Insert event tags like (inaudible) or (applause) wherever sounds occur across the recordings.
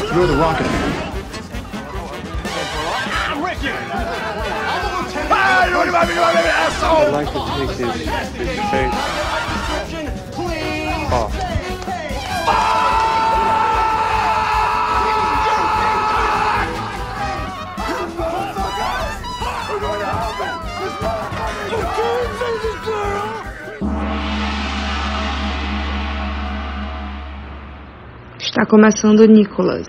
You're the rocket man. I'm with you! I'm a lieutenant! Ah, you want to make this, this face. Está começando Nicolas.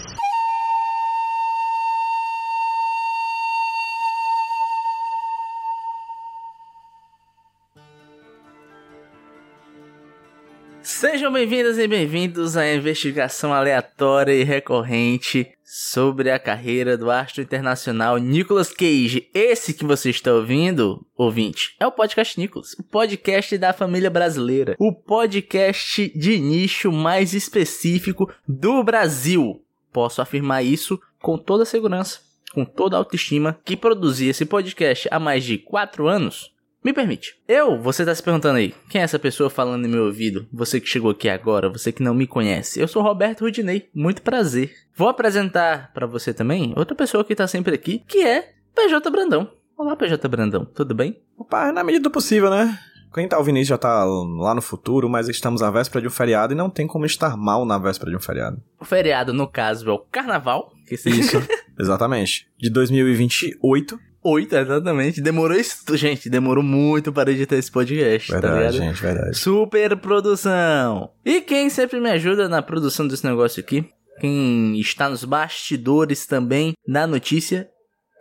Sejam bem-vindas e bem-vindos à investigação aleatória e recorrente sobre a carreira do astro internacional Nicolas Cage. Esse que você está ouvindo, ouvinte, é o podcast Nicolas, o podcast da família brasileira, o podcast de nicho mais específico do Brasil. Posso afirmar isso com toda segurança, com toda autoestima, que produzi esse podcast há mais de 4 anos me permite. Eu, você tá se perguntando aí, quem é essa pessoa falando em meu ouvido? Você que chegou aqui agora, você que não me conhece. Eu sou Roberto Rudinei, muito prazer. Vou apresentar para você também outra pessoa que tá sempre aqui, que é PJ Brandão. Olá, PJ Brandão, tudo bem? Opa, na medida do possível, né? Quem tá ouvindo isso já tá lá no futuro, mas estamos à véspera de um feriado e não tem como estar mal na véspera de um feriado. O feriado, no caso, é o Carnaval. Que se... Isso, (laughs) exatamente. De 2028. 8, exatamente. Demorou isso. Gente, demorou muito para editar esse podcast, Verdade, tá ligado? gente, verdade. Super produção. E quem sempre me ajuda na produção desse negócio aqui, quem está nos bastidores também da notícia,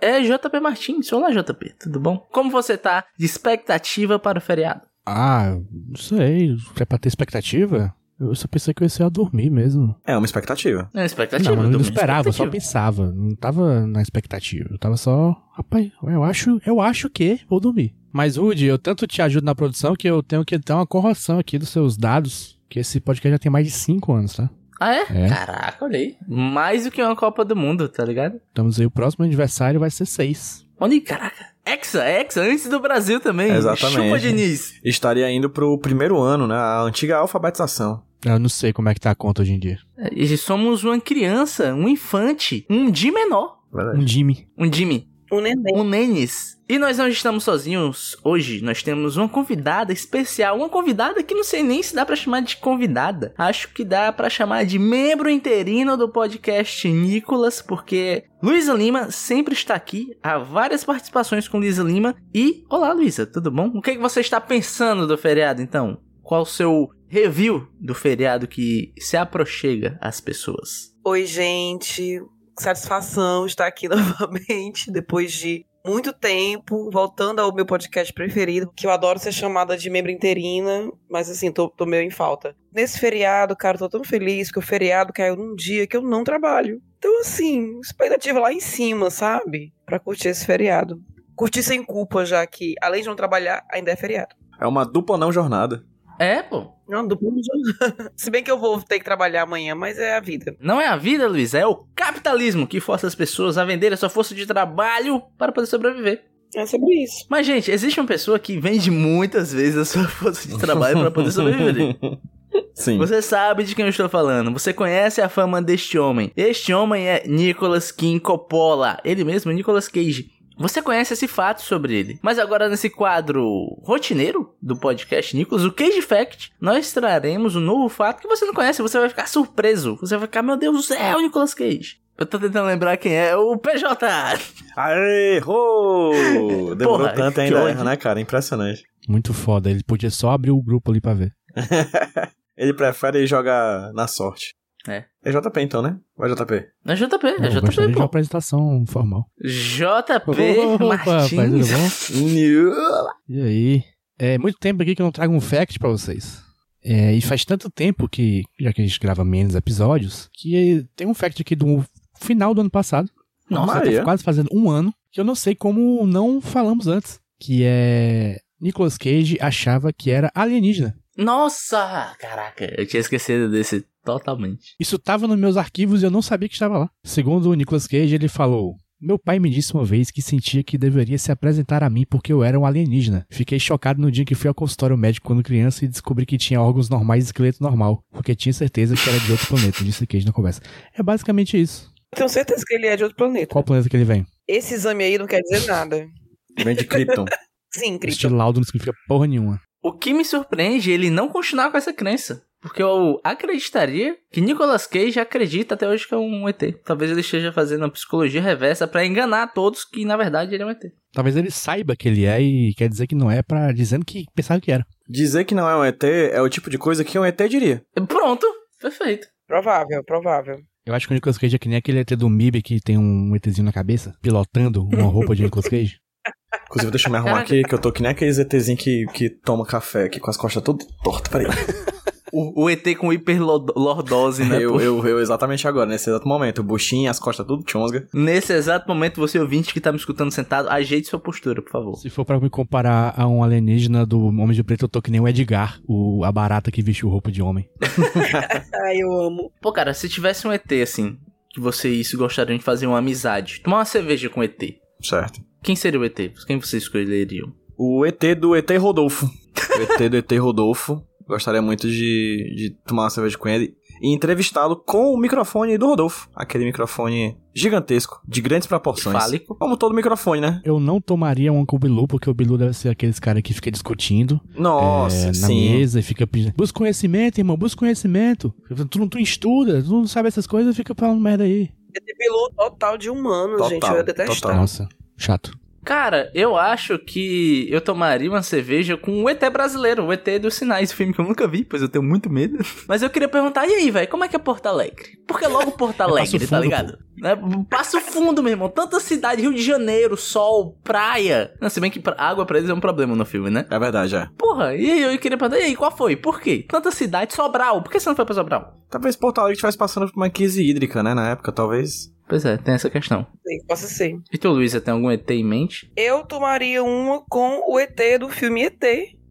é JP Martins. Olá, JP, tudo bom? Como você tá de expectativa para o feriado? Ah, não sei. É pra ter expectativa? Eu só pensei que eu ia ser a dormir mesmo. É uma expectativa. É expectativa. não, eu não Domingo, esperava, eu só pensava. Não tava na expectativa. Eu tava só. Rapaz, eu acho, eu acho que vou dormir. Mas, Rudy, eu tanto te ajudo na produção que eu tenho que dar uma correção aqui dos seus dados. Que esse podcast já tem mais de 5 anos, tá? Ah, é? É. Caraca, olha aí. Mais do que uma Copa do Mundo, tá ligado? Estamos aí, o próximo aniversário vai ser 6. Olha aí, caraca. Hexa, Hexa, antes do Brasil também. Exatamente. Chupa, Diniz. Estaria indo pro primeiro ano, né? A antiga alfabetização. Eu não sei como é que tá a conta hoje em dia. E somos uma criança, um infante, um Di menor. Verdade. Um Jimmy. Um Jimmy. Um neném. Um Nenes. E nós não estamos sozinhos hoje. Nós temos uma convidada especial. Uma convidada que não sei nem se dá pra chamar de convidada. Acho que dá pra chamar de membro interino do podcast Nicolas, porque Luísa Lima sempre está aqui. Há várias participações com Luísa Lima. E, olá Luísa, tudo bom? O que, é que você está pensando do feriado então? Qual o seu review do feriado que se aproxega às pessoas? Oi, gente. Satisfação estar aqui (laughs) novamente, depois de muito tempo, voltando ao meu podcast preferido, que eu adoro ser chamada de membro interina, mas assim, tô, tô meio em falta. Nesse feriado, cara, tô tão feliz porque o feriado caiu num dia que eu não trabalho. Então, assim, expectativa lá em cima, sabe? Pra curtir esse feriado. Curtir sem culpa, já que, além de não trabalhar, ainda é feriado. É uma dupla não jornada. É, pô. Não, duplo já. Se bem que eu vou ter que trabalhar amanhã, mas é a vida. Não é a vida, Luiz, é o capitalismo que força as pessoas a vender a sua força de trabalho para poder sobreviver. É sobre isso. Mas, gente, existe uma pessoa que vende muitas vezes a sua força de trabalho para poder sobreviver. (laughs) Sim. Você sabe de quem eu estou falando. Você conhece a fama deste homem. Este homem é Nicolas King Coppola. Ele mesmo, Nicolas Cage. Você conhece esse fato sobre ele. Mas agora, nesse quadro rotineiro do podcast Nicolas, o Cage Fact, nós traremos um novo fato que você não conhece. Você vai ficar surpreso. Você vai ficar, meu Deus do céu, Nicolas Cage. Eu tô tentando lembrar quem é. O PJ. Aê, errou! (laughs) Demorou Porra, tanto que ainda, erra, né, cara? Impressionante. Muito foda. Ele podia só abrir o grupo ali pra ver. (laughs) Ele prefere jogar na sorte. É. É JP então, né? Ou é JP? É JP, é Não, JP, de uma pô. apresentação formal. JP Opa, rapaz, tudo Martins. bom? E aí? É muito tempo aqui que eu não trago um fact pra vocês. É, e faz tanto tempo que, já que a gente grava menos episódios, que tem um fact aqui do final do ano passado. Nossa, tá Maria. quase fazendo um ano, que eu não sei como não falamos antes. Que é. Nicolas Cage achava que era alienígena. Nossa! Caraca, eu tinha esquecido desse totalmente. Isso tava nos meus arquivos e eu não sabia que estava lá. Segundo o Nicolas Cage, ele falou: Meu pai me disse uma vez que sentia que deveria se apresentar a mim porque eu era um alienígena. Fiquei chocado no dia que fui ao consultório médico quando criança e descobri que tinha órgãos normais e esqueleto normal, porque tinha certeza que era de outro planeta, disse Cage na conversa. É basicamente isso. Eu tenho certeza que ele é de outro planeta. Qual planeta que ele vem? Esse exame aí não quer dizer nada. Vem de Krypton. (laughs) Sim, Este Krypton. laudo não significa porra nenhuma. O que me surpreende é ele não continuar com essa crença. Porque eu acreditaria que Nicolas Cage acredita até hoje que é um ET. Talvez ele esteja fazendo uma psicologia reversa pra enganar todos que na verdade ele é um ET. Talvez ele saiba que ele é e quer dizer que não é pra dizendo que pensava que era. Dizer que não é um ET é o tipo de coisa que um ET diria. Pronto, perfeito. Provável, provável. Eu acho que o Nicolas Cage é que nem aquele ET do MIB que tem um ETzinho na cabeça, pilotando uma roupa de Nicolas Cage. (laughs) Inclusive, deixa eu me arrumar aqui, que eu tô que nem aqueles ETzinhos que, que toma café aqui com as costas tudo tortas. Peraí. (laughs) O, o ET com hiperlordose, né? eu, eu, eu exatamente agora, nesse exato momento. O buchinho, as costas tudo chonga. Nesse exato momento, você ouvinte que tá me escutando sentado, ajeite sua postura, por favor. Se for pra me comparar a um alienígena do Homem de Preto, eu tô que nem o Edgar, o, a barata que vestiu roupa de homem. (laughs) Ai, eu amo. Pô, cara, se tivesse um ET assim, que vocês gostariam de fazer uma amizade, tomar uma cerveja com o ET, Certo. quem seria o ET? Quem vocês escolheriam? O ET do ET Rodolfo. (laughs) O ET do ET Rodolfo. Gostaria muito de, de tomar uma cerveja com ele e entrevistá-lo com o microfone do Rodolfo. Aquele microfone gigantesco, de grandes proporções. Fálico. Como todo microfone, né? Eu não tomaria um com o Bilu, porque o Bilu deve ser aqueles cara que fica discutindo Nossa, é, na sim. mesa e fica pedindo. Busca conhecimento, irmão, busca conhecimento. Tu não tu estuda, tu não sabe essas coisas, fica falando merda aí. ET piloto total de humanos, Total, gente. Eu ia detestar. total. Nossa, chato. Cara, eu acho que eu tomaria uma cerveja com o ET brasileiro, o ET dos Sinais, filme que eu nunca vi, pois eu tenho muito medo. (laughs) Mas eu queria perguntar, e aí, velho, como é que é Porto Alegre? Porque logo Porto (laughs) Alegre, tá Fundo, ligado? Né? Passo fundo, meu irmão. Tanta cidade, Rio de Janeiro, sol, praia. Não, se bem que água pra eles é um problema no filme, né? É verdade, é. Porra, e aí eu queria perguntar, e aí, qual foi? Por quê? Tanta cidade, Sobral. Por que você não foi pra Sobral? Talvez Porto Alegre estivesse passando por uma crise hídrica, né? Na época, talvez. Pois é, tem essa questão. Sim, Possa ser. E tu, Luísa, tem algum ET em mente? Eu tomaria uma com o ET do filme ET,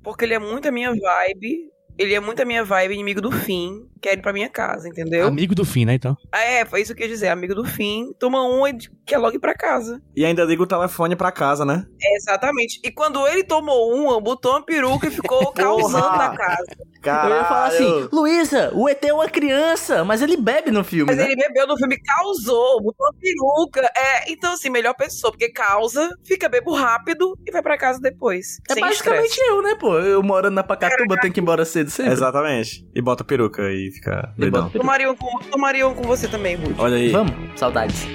porque ele é muito a minha vibe. Ele é muito a minha vibe, inimigo do fim. Quer ir pra minha casa, entendeu? Amigo do fim, né, então? Ah, É, foi isso que eu ia dizer, amigo do fim. Toma uma e quer logo ir pra casa. E ainda liga o telefone pra casa, né? É, exatamente. E quando ele tomou uma, botou uma peruca e ficou (laughs) causando na casa. Caralho. Eu ia falar assim, Luísa, o ET é uma criança, mas ele bebe no filme, Mas né? ele bebeu no filme, causou, botou uma peruca. É, então assim, melhor pessoa, porque causa, fica bebo rápido e vai pra casa depois. É sem basicamente estresse. eu, né, pô? Eu morando na Pacatuba, tenho que ir embora cedo sempre. Exatamente. E bota peruca e fica E doidão. bota- Tomariam com, tomariam com você também, Ruth. Olha aí. Vamos, saudades.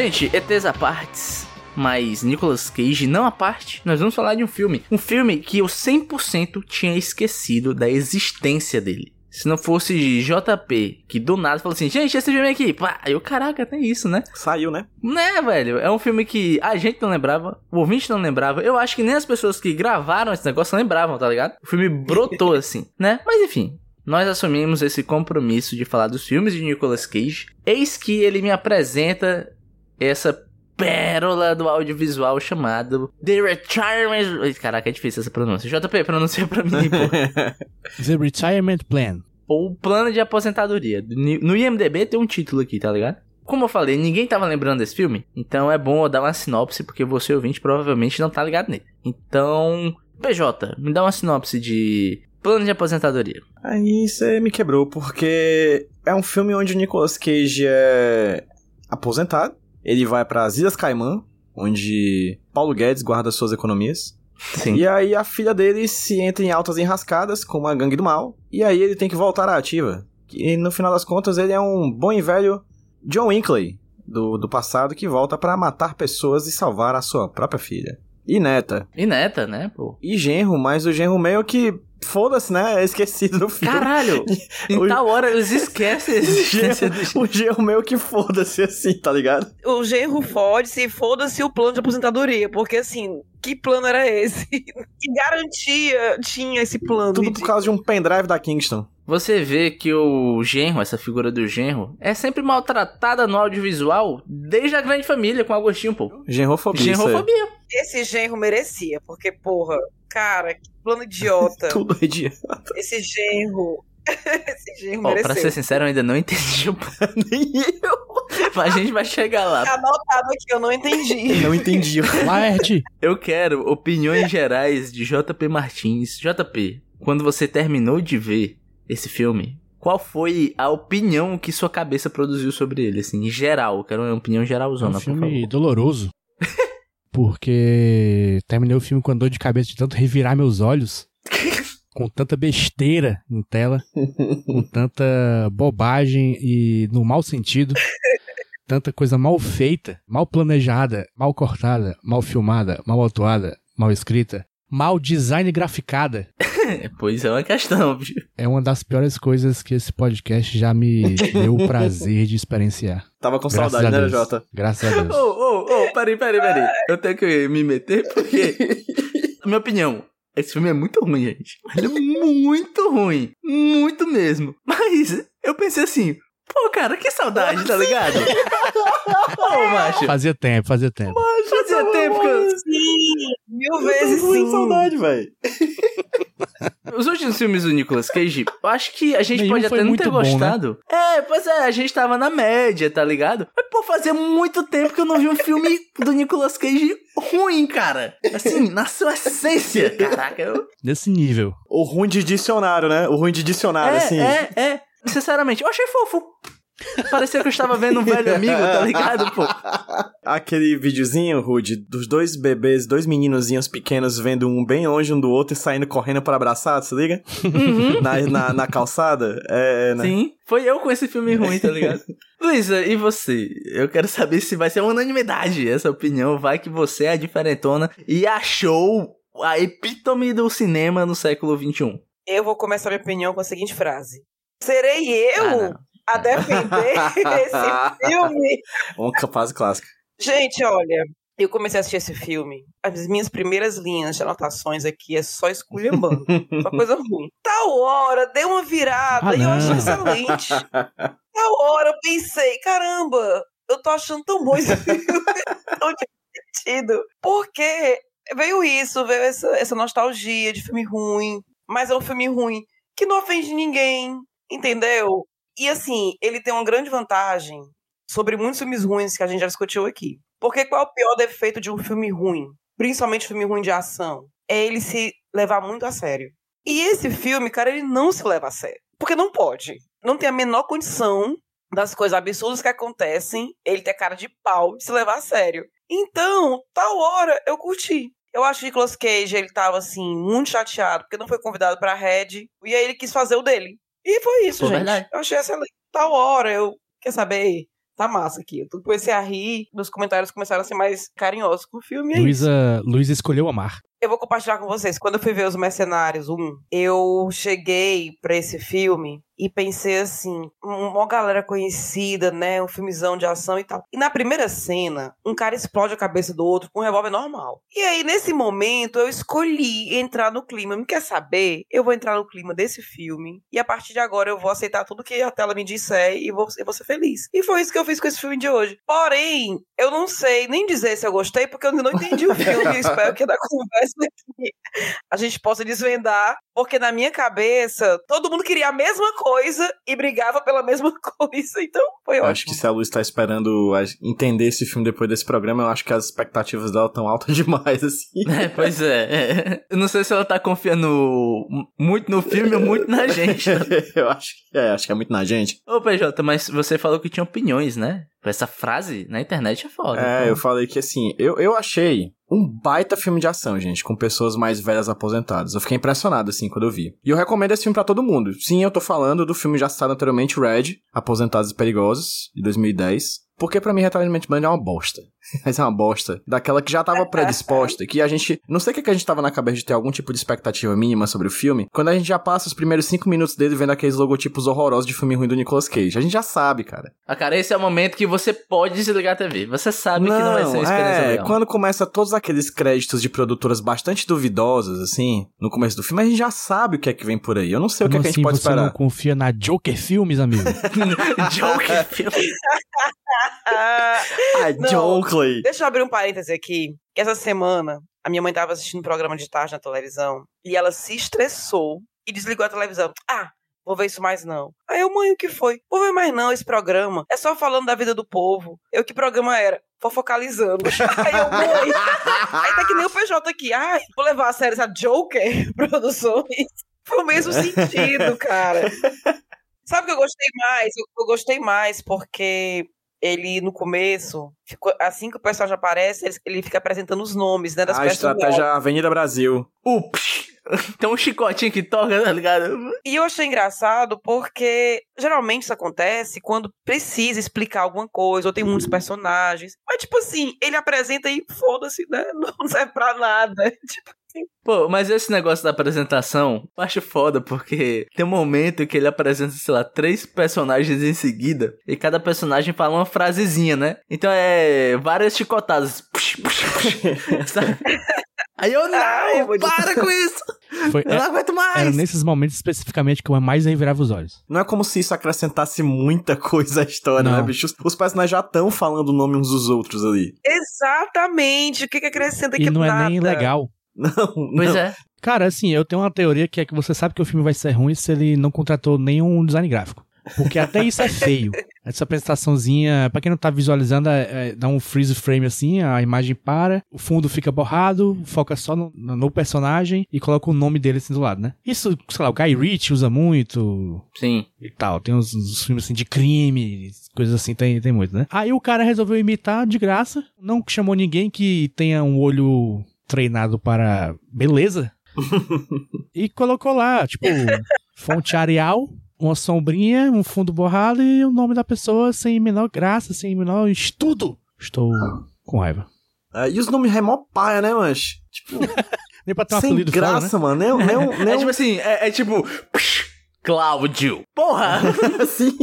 Gente, ETs à partes, mas Nicolas Cage não à parte, nós vamos falar de um filme. Um filme que eu 100% tinha esquecido da existência dele. Se não fosse JP, que do nada falou assim, gente, esse filme aqui, pá, eu, caraca, tem isso, né? Saiu, né? Né, velho? É um filme que a gente não lembrava, o ouvinte não lembrava. Eu acho que nem as pessoas que gravaram esse negócio lembravam, tá ligado? O filme brotou (laughs) assim, né? Mas enfim, nós assumimos esse compromisso de falar dos filmes de Nicolas Cage. Eis que ele me apresenta essa pérola do audiovisual chamado The Retirement. Caraca, é difícil essa pronúncia. JP, pronuncia pra mim, pô. (laughs) The Retirement Plan. Ou Plano de Aposentadoria. No IMDB tem um título aqui, tá ligado? Como eu falei, ninguém tava lembrando desse filme, então é bom eu dar uma sinopse, porque você ouvinte provavelmente não tá ligado nele. Então, PJ, me dá uma sinopse de Plano de Aposentadoria. Aí você me quebrou, porque é um filme onde o Nicolas Cage é aposentado. Ele vai para as Ilhas Caimã, onde Paulo Guedes guarda suas economias. Sim. E aí a filha dele se entra em altas enrascadas com uma gangue do mal. E aí ele tem que voltar à ativa. E no final das contas, ele é um bom e velho John Winkley do, do passado que volta pra matar pessoas e salvar a sua própria filha. E neta. E neta, né, pô? E genro, mas o genro meio que. Foda-se, né? É esquecido no filme. Caralho! (laughs) em O- tal hora eles esquecem a existência do O genro meio que foda-se assim, tá ligado? O genro fode-se e foda-se o plano de aposentadoria. Porque, assim, que plano era esse? (laughs) que garantia tinha esse plano? Tudo por causa de um pendrive da Kingston. Você vê que o genro, essa figura do genro, é sempre maltratada no audiovisual desde a grande família com Agostinho, pô. Genrofobia. isso aí. Genrofobia. Esse genro merecia, porque, porra, cara, que plano idiota. (laughs) Tudo idiota. Esse genro. (laughs) Esse genro Ó, pra mereceu. ser sincero, eu ainda não entendi o plano, (laughs) Nem eu. mas a gente vai chegar lá. Tá anotado aqui, eu não entendi. Não entendi. Laerte, Eu quero opiniões gerais de JP Martins. JP, quando você terminou de ver esse filme, qual foi a opinião que sua cabeça produziu sobre ele, assim, em geral? Quero uma opinião é geralzona, um por filme doloroso. (laughs) Porque terminei o filme com dor de cabeça de tanto revirar meus olhos. (laughs) com tanta besteira em tela. com tanta bobagem e no mau sentido. Tanta coisa mal feita, mal planejada, mal cortada, mal filmada, mal atuada, mal escrita. Mal design graficada. (laughs) É, pois é uma questão, bicho. É uma das piores coisas que esse podcast já me (laughs) deu o prazer de experienciar. Tava com Graças saudade, né. Jota? Graças a (laughs) Ô, Deus. ô, ô, peraí, peraí, peraí. Eu tenho que me meter porque. Minha opinião. Esse filme é muito ruim, gente. Ele é muito ruim. Muito mesmo. Mas eu pensei assim. Pô, cara, que saudade, tá ligado? Ô, macho. Fazia tempo, fazia tempo. Fazia tempo que eu... Sim, mil Eu vezes tô com sim. saudade, velho. Os últimos filmes do Nicolas Cage, eu acho que a gente Nenhum pode até não muito ter bom, né? gostado. É, pois é, a gente tava na média, tá ligado? Mas, pô, fazia muito tempo que eu não vi um filme do Nicolas Cage ruim, cara. Assim, na sua essência. Caraca, eu... Nesse nível. O ruim de dicionário, né? O ruim de dicionário, É, assim. é, é. Sinceramente, eu achei fofo. Parecia que eu estava vendo um velho amigo, tá ligado, pô? (laughs) Aquele videozinho, Rude, dos dois bebês, dois meninozinhos pequenos vendo um bem longe um do outro e saindo correndo para abraçar, se liga? Na, na, na calçada. É, né? Sim, foi eu com esse filme ruim, tá ligado? (laughs) Luísa, e você? Eu quero saber se vai ser uma unanimidade essa opinião. Vai que você é a diferentona e achou a epítome do cinema no século XXI. Eu vou começar minha opinião com a seguinte frase. Serei eu Ah. A defender (laughs) esse filme? Uma fase clássica. Gente, olha, eu comecei a assistir esse filme. As minhas primeiras linhas de anotações aqui é só esculhambando. só coisa ruim. (laughs) Tal hora, deu uma virada Ah, e eu achei não. excelente. Tal hora eu pensei, caramba, eu tô achando tão bom esse filme. (laughs) tão divertido. Porque veio isso, veio essa, essa nostalgia de filme ruim. Mas é um filme ruim que não ofende ninguém, entendeu? E assim, ele tem uma grande vantagem sobre muitos filmes ruins que a gente já discutiu aqui. Porque qual é o pior defeito de um filme ruim? Principalmente filme ruim de ação. É ele se levar muito a sério. E esse filme, cara, ele não se leva a sério. Porque não pode. Não tem a menor condição das coisas absurdas que acontecem, ele ter cara de pau de se levar a sério. Então, tal hora, eu curti. Eu acho que Nicolas Cage, ele tava, assim, muito chateado, porque não foi convidado pra Red, e aí ele quis fazer o dele. E foi isso, Pô, gente. verdade. Eu achei excelente. Tal hora, eu... Quer saber? Tá massa aqui. Eu comecei a rir, meus comentários começaram a ser mais carinhosos com o filme. e é. Luísa, Luísa escolheu amar. Eu vou compartilhar com vocês. Quando eu fui ver Os Mercenários 1, eu cheguei pra esse filme e pensei assim, uma galera conhecida, né, um filmezão de ação e tal. E na primeira cena, um cara explode a cabeça do outro com um revólver normal. E aí, nesse momento, eu escolhi entrar no clima. Me quer saber? Eu vou entrar no clima desse filme e a partir de agora eu vou aceitar tudo que a tela me disser e vou, eu vou ser feliz. E foi isso que eu fiz com esse filme de hoje. Porém, eu não sei nem dizer se eu gostei, porque eu ainda não entendi o (laughs) filme. Eu espero que da conversa aqui a gente possa desvendar, porque na minha cabeça todo mundo queria a mesma coisa e brigava pela mesma (laughs) coisa. Então foi Eu ótimo. acho que se a Luz tá esperando entender esse filme depois desse programa, eu acho que as expectativas dela estão altas (laughs) demais, assim. É, pois é. Eu não sei se ela tá confiando muito no filme ou muito na gente. (laughs) eu acho que é, acho que é muito na gente. Ô, PJ, mas você falou que tinha opiniões, né? Essa frase na internet é foda. É, pô. eu falei que assim, eu, eu achei um baita filme de ação, gente, com pessoas mais velhas aposentadas. Eu fiquei impressionado, assim, quando eu vi. E eu recomendo esse filme pra todo mundo. Sim, eu tô falando do filme já citado anteriormente, Red, Aposentados e Perigosos, de 2010. Porque pra mim, Retalhamento Band é uma bosta. (laughs) Mas é uma bosta. Daquela que já tava (laughs) predisposta. Que a gente. Não sei o que, que a gente tava na cabeça de ter algum tipo de expectativa mínima sobre o filme. Quando a gente já passa os primeiros cinco minutos dele vendo aqueles logotipos horrorosos de filme ruim do Nicolas Cage. A gente já sabe, cara. Ah, cara, esse é o momento que você pode desligar a TV. Você sabe que não vai ser uma experiência é, legal. quando começa todos aqueles créditos de produtoras bastante duvidosas, assim, no começo do filme, a gente já sabe o que é que vem por aí. Eu não sei o que, é Como que a gente assim pode você não esperar. confia na Joker Filmes, amigo? (laughs) Joker filme. Ah, Ah, Deixa eu abrir um parêntese aqui. Que essa semana, a minha mãe tava assistindo um programa de tarde na televisão e ela se estressou e desligou a televisão. Ah, vou ver isso mais não. Aí eu, mãe, o que foi? Vou ver mais não esse programa. É só falando da vida do povo. Eu, que programa era? Fofocalizando. (laughs) Aí eu, mãe. Aí tá que nem o PJ aqui. Ai, vou levar a sério essa Joker (laughs) Produções. Foi o mesmo sentido, cara. (laughs) Sabe o que eu gostei mais? Eu, eu gostei mais porque ele, no começo, ficou- assim que o personagem aparece, ele, ele fica apresentando os nomes, né, das A estratégia Avenida Brasil. Ups. (laughs) Tem um chicotinho que toca, tá ligado? E eu achei engraçado porque geralmente isso acontece quando precisa explicar alguma coisa, ou tem muitos personagens. Mas, tipo assim, ele apresenta e foda-se, né? (laughs) Não serve pra nada. (laughs) Tipo, Pô, mas esse negócio da apresentação, eu acho foda, porque tem um momento que ele apresenta, sei lá, três personagens em seguida, e cada personagem fala uma frasezinha, né? Então é várias chicotadas. Puxa, puxa, puxa, sabe? Aí eu, não, Ai, eu para com isso! (laughs) Foi, Eu não é- aguento mais! era nesses momentos especificamente que eu mais revirava os olhos. Não é como se isso acrescentasse muita coisa à história, Não. né, bicho? Os- Os personagens já estão falando o nome uns dos outros ali. exatamente. O que, que acrescenta aqui? E não é nem legal. Não, Pois não. é. Cara, assim, eu tenho uma teoria que é que você sabe que o filme vai ser ruim se ele não contratou nenhum design gráfico. Porque até isso é feio. Essa apresentaçãozinha, pra quem não tá visualizando, é- é- dá um freeze frame assim, a imagem para, o fundo fica borrado, foca só no, no personagem e coloca o nome dele assim do lado, né? Isso, sei lá, o Guy Ritchie usa muito Sim. e tal. Tem uns, uns filmes assim de crime, coisas assim, tem, tem muito, né? Aí o cara resolveu imitar de graça, não chamou ninguém que tenha um olho treinado para beleza (laughs) e colocou lá, tipo, fonte Arial, uma sombrinha, um fundo borrado e o nome da pessoa sem menor graça, sem menor estudo. Estou com raiva. É, e os nomes é mó paia, né, mas Tipo, (laughs) Nem pra ter um sem apelido foda, né? graça, mano. Nem, nem, um- nem (laughs) É um- tipo assim, é, é tipo. psh, Cláudio. Porra! (laughs) assim.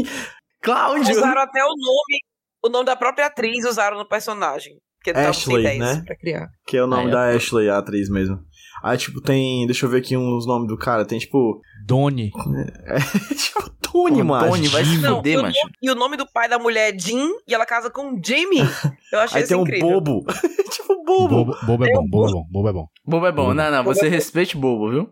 Cláudio! Usaram até o nome, o nome da própria atriz usaram no personagem. Sem Ashley, né? pra criar. Que é o nome é, da pô. Ashley, a atriz mesmo. Aí, tipo, tem. Deixa eu ver aqui uns nomes do cara. Tem, tipo. Doni. (laughs) tipo, Tony, mano. Tony, vai se fuder, e, o macho. nome, e o nome do pai da mulher é Jim e ela casa com Jimmy. Eu achei Aí isso tem um incrível. bobo. (laughs) tipo, bobo. Bobo, bobo é bom, bobo é bom, bobo é bom. Bobo é bom. Não, não, Bobo você é respeite bobo, viu?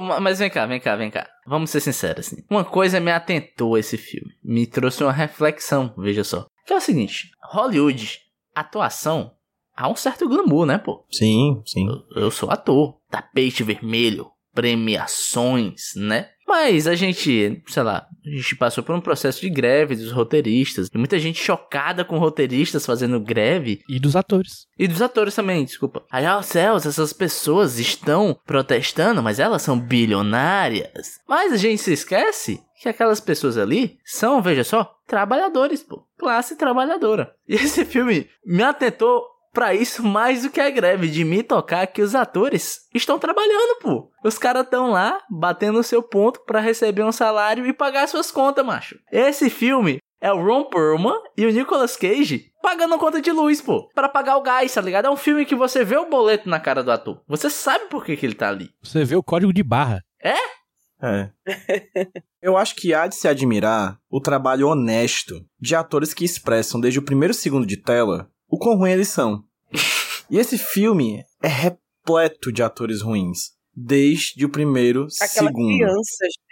Ma- mas vem cá, vem cá, vem cá. Vamos ser sinceros, assim. Uma coisa me atentou a esse filme. Me trouxe uma reflexão, veja só. Que é o seguinte: Hollywood, atuação, há um certo glamour, né, pô? Sim, sim. Eu, eu sou ator. Tapete vermelho, premiações, né? Mas a gente, sei lá, a gente passou por um processo de greve dos roteiristas. E muita gente chocada com roteiristas fazendo greve. E dos atores. E dos atores também, desculpa. Aí, ó céus, essas pessoas estão protestando, mas elas são bilionárias. Mas a gente se esquece que aquelas pessoas ali são, veja só, trabalhadores, pô. Classe trabalhadora. E esse filme me atentou pra isso mais do que a greve, de me tocar que os atores estão trabalhando, pô. Os caras estão lá, batendo o seu ponto pra receber um salário e pagar suas contas, macho. Esse filme é o Ron Perlman e o Nicolas Cage pagando conta de luz, pô. Pra pagar o gás, tá ligado? É um filme que você vê o boleto na cara do ator. Você sabe por que, que ele tá ali. Você vê o código de barra. É. (laughs) Eu acho que há de se admirar o trabalho honesto de atores que expressam desde o primeiro segundo de tela o quão ruim eles são. E esse filme é repleto de atores ruins. Desde o primeiro Aquela segundo. criança, gente.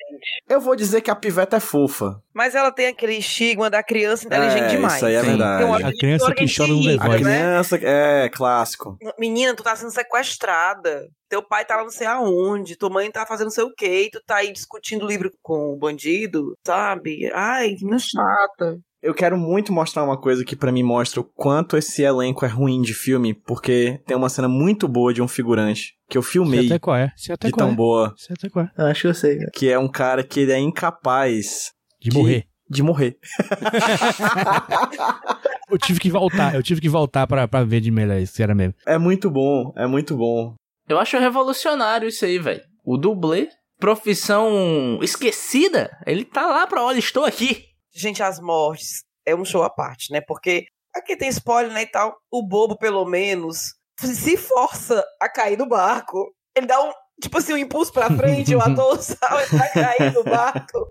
Eu vou dizer que a piveta é fofa. Mas ela tem aquele estigma da criança inteligente É, demais. isso aí é Sim. verdade. Uma A criança que chora no ridícula, A Voice. né? criança é clássico. Menina, tu tá sendo sequestrada. Teu pai tá lá não sei aonde. Tua mãe tá fazendo não sei o quê. E tu tá aí discutindo livro com o bandido, sabe? Ai, que menina chata. Eu quero muito mostrar uma coisa que pra mim mostra o quanto esse elenco é ruim de filme, porque tem uma cena muito boa de um figurante que eu Sei filmei até qual é. Sei até de qual tão é. boa, Sei até qual é. Eu acho que eu sei. cara. que é um cara que ele é incapaz De Que- morrer. de morrer. (laughs) Eu tive que voltar, eu tive que voltar pra, pra ver de melhor isso, era mesmo. É muito bom, é muito bom. Eu acho revolucionário isso aí, velho. O dublê, profissão esquecida, ele tá lá pra, olha, estou aqui. Gente, as mortes é um show à parte, né? Porque aqui tem spoiler, né, e tal. O bobo, pelo menos, se força a cair do barco. Ele dá um, tipo assim, um impulso pra frente, o ator (laughs) sabe, vai cair do barco.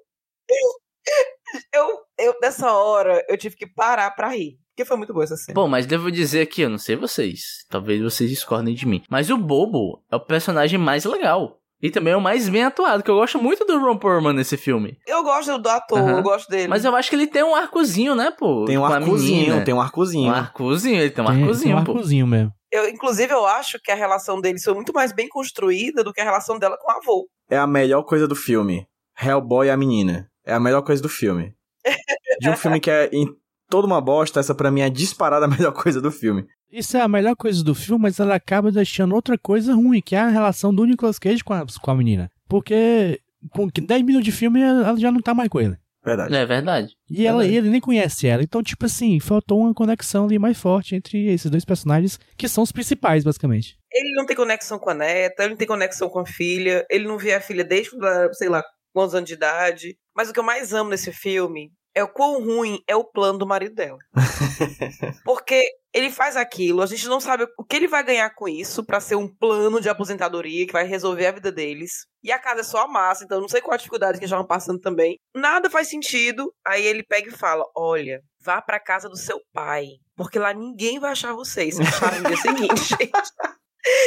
Eu, eu, nessa hora, eu tive que parar pra rir. Porque foi muito boa essa cena. Bom, mas devo dizer aqui, eu não sei vocês, talvez vocês discordem de mim, mas o Bobo é o personagem mais legal. E também é o mais bem atuado, que eu gosto muito do Ron Perlman nesse filme. Eu gosto do ator, Aham. eu gosto dele. Mas eu acho que ele tem um arcozinho, né, pô? Tem um arcozinho, menina. tem um arcozinho. Um arcozinho, ele tem um Tem- arcozinho, tem um pô. arcozinho mesmo. Eu, inclusive, eu acho que a relação deles foi muito mais bem construída do que a relação dela com o avô. É a melhor coisa do filme. Hellboy e a menina. É a melhor coisa do filme. (laughs) De um filme que é em toda uma bosta, essa pra mim é disparada a melhor coisa do filme. Isso é a melhor coisa do filme, mas ela acaba deixando outra coisa ruim, que é a relação do Nicolas Cage com a, com a menina. Porque com 10 minutos de filme ela já não tá mais com ele. Verdade. É verdade. E ela, Verdade. ele nem conhece ela. Então, tipo assim, faltou uma conexão ali mais forte entre esses dois personagens, que são os principais, basicamente. Ele não tem conexão com a neta, ele não tem conexão com a filha, ele não vê a filha desde, sei lá, quantos anos de idade. Mas o que eu mais amo nesse filme é o quão ruim é o plano do marido dela. (laughs) Porque ele faz aquilo, a gente não sabe o que ele vai ganhar com isso pra ser um plano de aposentadoria que vai resolver a vida deles. E a casa é só a massa, então não sei qual a dificuldade que eles estavam passando também. Nada faz sentido. Aí ele pega e fala: Olha, vá pra casa do seu pai, porque lá ninguém vai achar vocês. Se acharem no dia seguinte, (laughs) gente.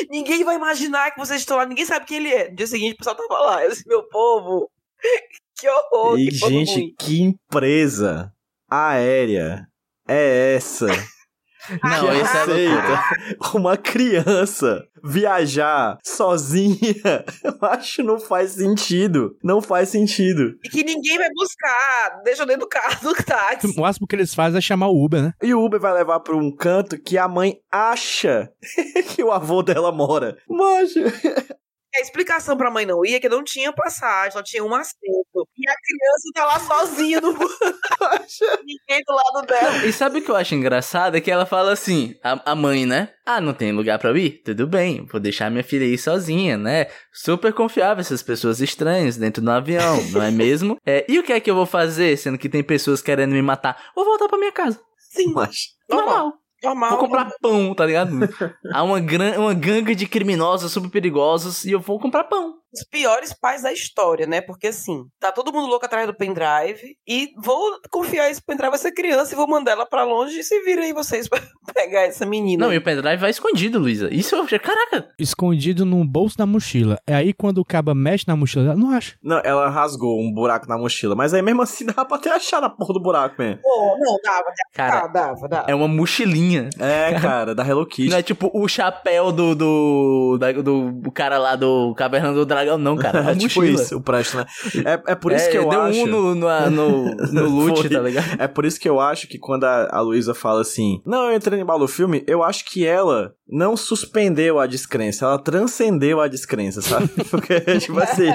Ninguém vai imaginar que vocês estão lá, ninguém sabe quem ele é. No dia seguinte o pessoal tava lá. Eu disse, meu povo, que horror, e, que gente, ruim. que empresa aérea é essa? (laughs) Não, que é loucura. aceita uma criança viajar sozinha? (laughs) Eu acho que não faz sentido. Não faz sentido. E que ninguém vai buscar, deixa dentro do carro do táxi. O máximo que eles fazem é chamar o Uber, né? E o Uber vai levar pra um canto que a mãe acha (laughs) que o avô dela mora. Macho. A explicação pra mãe não ir é que não tinha passagem, só tinha um assento. E a criança tá lá sozinha no. (laughs) Ninguém do lado dela. E sabe o que eu acho engraçado? É que ela fala assim, a, a mãe, né? Ah, não tem lugar pra eu ir? Tudo bem, vou deixar minha filha ir sozinha, né? Super confiável essas pessoas estranhas dentro do avião, não é mesmo? (laughs) É, e o que é que eu vou fazer, sendo que tem pessoas querendo me matar? Vou voltar pra minha casa. Sim, Macho. normal. Normal. Normal. Vou comprar pão, tá ligado? (laughs) Há uma, gran, uma gangue de criminosos super perigosos e eu vou comprar pão. Os piores pais da história, né? Porque assim, tá todo mundo louco atrás do pendrive e vou confiar esse pendrive a essa criança e vou mandar ela pra longe e se virem aí vocês pra (laughs) pegar essa menina. Não, e o pendrive vai escondido, Luísa. Isso eu achei, caraca. Escondido no bolso da mochila. É aí quando o caba mexe na mochila, ela não acha. Não, ela rasgou um buraco na mochila, mas aí mesmo assim dava pra ter achado a porra do buraco mesmo. Pô, não, dava, Cara, dava, dava, dava. é uma mochilinha. É, cara, da Hello Kitty. Não é tipo o chapéu do do, da- do, do cara lá do Caverna do Dragão, não, cara. (laughs) É tipo mochila. isso, o Presto, né? É, é por (laughs) isso É, que eu deu acho. um no, no, (laughs) no, no loot, Foi. tá ligado? É por isso que eu acho que quando a, a Luísa fala assim, não, eu entrei no embalo do filme, eu acho que ela não suspendeu a descrença, ela transcendeu a descrença, sabe? Porque, tipo assim,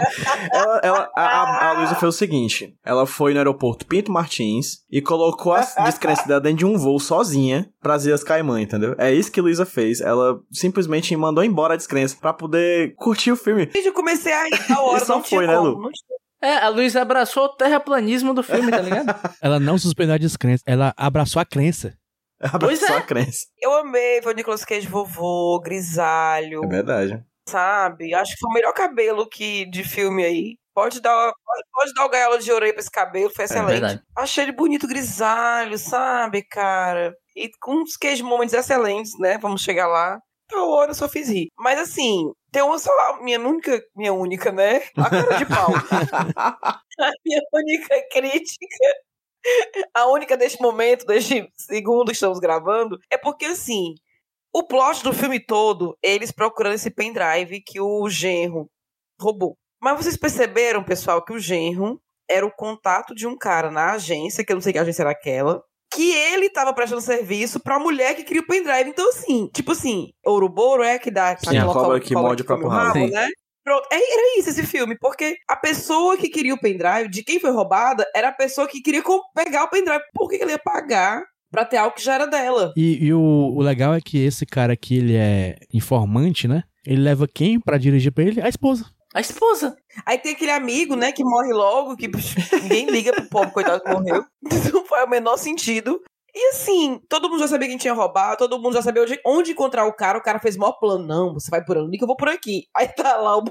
ela, ela- a, a, a Luísa fez o seguinte, ela foi no aeroporto Pinto Martins e colocou a descrença dela dentro de um voo sozinha pras Ilhas Caimã, entendeu? É isso que Luísa fez, ela simplesmente mandou embora a descrença pra poder curtir o filme. Desde que comecei a hora, Isso não foi, né, Lu? É, a Luísa abraçou o terraplanismo do filme, tá ligado? (laughs) Ela não suspendeu a descrença, ela abraçou a crença. Pois Abraçou é. a crença. Eu amei ver o Nicolas Cage vovô, grisalho, É verdade. sabe? Acho que foi o melhor cabelo que, de filme aí. Pode dar, pode, pode dar o gaiolo de ouro aí pra esse cabelo, foi excelente. verdade. Achei ele bonito, grisalho, sabe, cara? E com uns cage moments excelentes, né? Vamos chegar lá. Tal hora eu só fiz rir. Mas assim, tem uma só, minha única, minha única, né? A cara de pau. (laughs) a minha única crítica, a única deste momento, deste segundo que estamos gravando, é porque assim, o plot do filme todo, eles procurando esse pendrive que o genro roubou. Mas vocês perceberam, pessoal, que o genro era o contato de um cara na agência, que eu não sei que agência era aquela, que ele tava prestando serviço pra mulher que queria o pendrive. Então, assim, tipo assim, Ouroboro é que dá Sim, a cobra que morde o porrada. rabo, né? Pronto, é- era isso esse filme, porque a pessoa que queria o pendrive, de quem foi roubada, era a pessoa que queria pegar o pendrive. Por que ele ia pagar pra ter algo que já era dela? E, e o, o legal é que esse cara aqui, ele é informante, né? Ele leva quem pra dirigir pra ele? A esposa. A esposa. Aí tem aquele amigo, né, que morre logo, que (laughs) ninguém liga pro pobre, coitado que morreu. (laughs) Não faz o menor sentido. E assim, todo mundo já sabia quem tinha roubado, todo mundo já sabia onde, onde encontrar o cara. O cara fez o maior plano. Não, você vai por ali que eu vou por aqui. (laughs) Aí tá lá o,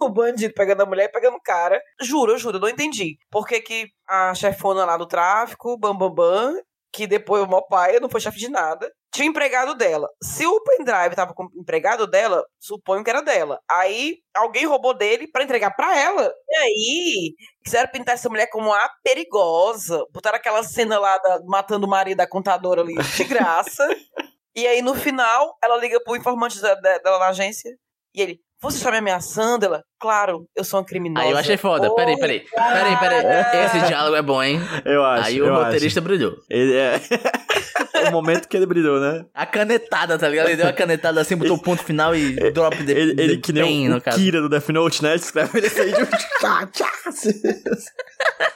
o bandido pegando a mulher e pegando o cara. Juro, eu juro, eu não entendi. Por que, que a chefona lá do tráfico, Bam Bam Bam, que depois o maior pai não foi chefe de nada, tinha empregado dela. Se o pendrive tava com o empregado dela, suponho que era dela. Aí alguém roubou dele pra entregar pra ela. E aí quiseram pintar essa mulher como a perigosa. Botaram aquela cena lá da- matando o marido da contadora ali de graça. (laughs) e aí no final ela liga pro informante da- da- dela na agência e ele. Você está me ameaçando? Ela, claro, eu sou uma criminosa. Aí eu achei foda. Peraí, peraí. Peraí, peraí. Esse diálogo é bom, hein? Eu acho. Aí o roteirista brilhou. Ele é. (laughs) o momento que ele brilhou, né? A canetada, tá ligado? Ele deu uma canetada assim, botou o ponto final e drop de, Ele, ele de que nem o, o. Kira do Death Note, né? Ele escreve ele assim de tchá.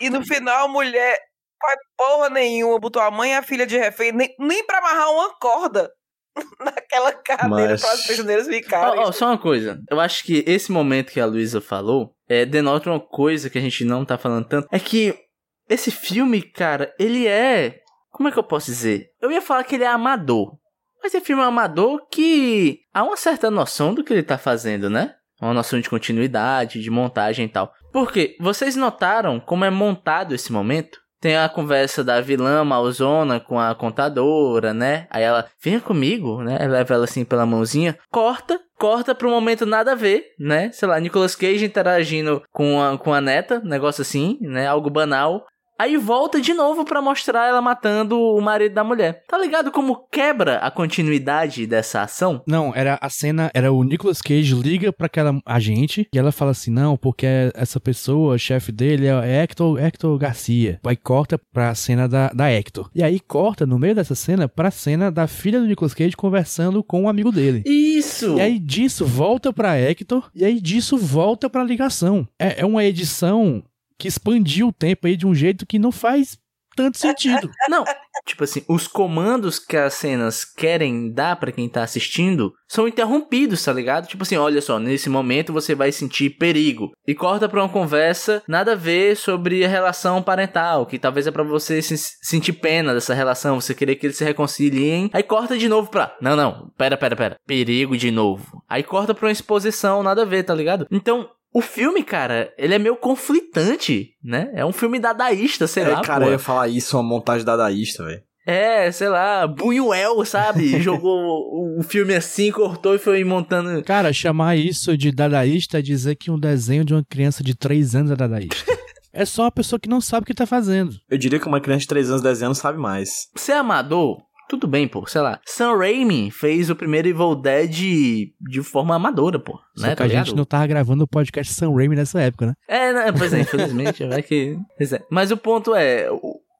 E no final a mulher faz porra nenhuma, botou a mãe e a filha de refém, nem, nem pra amarrar uma corda (laughs) naquela cadeira Mas- para os prisioneiros ficarem. Ó, ó, só uma coisa. Eu acho que esse momento que a Luísa falou é, denota uma coisa que a gente não tá falando tanto. É que esse filme, cara, ele é. Como é que eu posso dizer? Eu ia falar que ele é amador. Mas esse filme é amador que há uma certa noção do que ele tá fazendo, né? Uma noção de continuidade, de montagem e tal. Porque vocês notaram como é montado esse momento? Tem a conversa da vilã malzona com a contadora, né? Aí ela, venha comigo, né? Leva ela assim pela mãozinha, corta, corta um momento nada a ver, né? Sei lá, Nicolas Cage interagindo com a, com a neta, negócio assim, né? Algo banal. Aí volta de novo pra mostrar ela matando o marido da mulher. Tá ligado como quebra a continuidade dessa ação? Não, era a cena, era o Nicolas Cage liga pra aquela agente e ela fala assim, não, porque essa pessoa, chefe dele é Hector, Hector Garcia. Aí corta pra cena da, da Hector. E aí corta, no meio dessa cena, pra cena da filha do Nicolas Cage conversando com um amigo dele. Isso! E aí disso volta pra Hector, e aí disso volta pra ligação. É, é uma edição que expandiu o tempo aí de um jeito que não faz tanto sentido. (laughs) Não, tipo assim, os comandos que as cenas querem dar pra quem tá assistindo são interrompidos, tá ligado? Tipo assim, olha só, nesse momento você vai sentir perigo. E corta pra uma conversa nada a ver sobre a relação parental, que talvez é pra você se sentir pena dessa relação, você querer que eles se reconciliem. Aí corta de novo pra, não, não, pera, pera, pera, perigo de novo. Aí corta pra uma exposição nada a ver, tá ligado? Então, o filme, cara, ele é meio conflitante, né? É um filme dadaísta, sei É, lá, cara, pô. eu ia falar isso, uma montagem dadaísta, velho. É, sei lá, Buñuel, sabe? (laughs) Jogou o filme assim, cortou e foi montando. Cara, chamar isso de dadaísta é dizer que um desenho de uma criança de 3 anos é dadaísta. (laughs) é só uma pessoa que não sabe o que tá fazendo. Eu diria que uma criança de 3 anos, 10 anos sabe mais. Ser amador, tudo bem, pô, sei lá. Sam Raimi fez o primeiro Evil Dead de forma amadora, pô. Só né? que tá a gente não tava gravando o podcast Sam Raimi nessa época, né? É, né, pois é, (laughs) infelizmente, vai que. É. Mas o ponto é.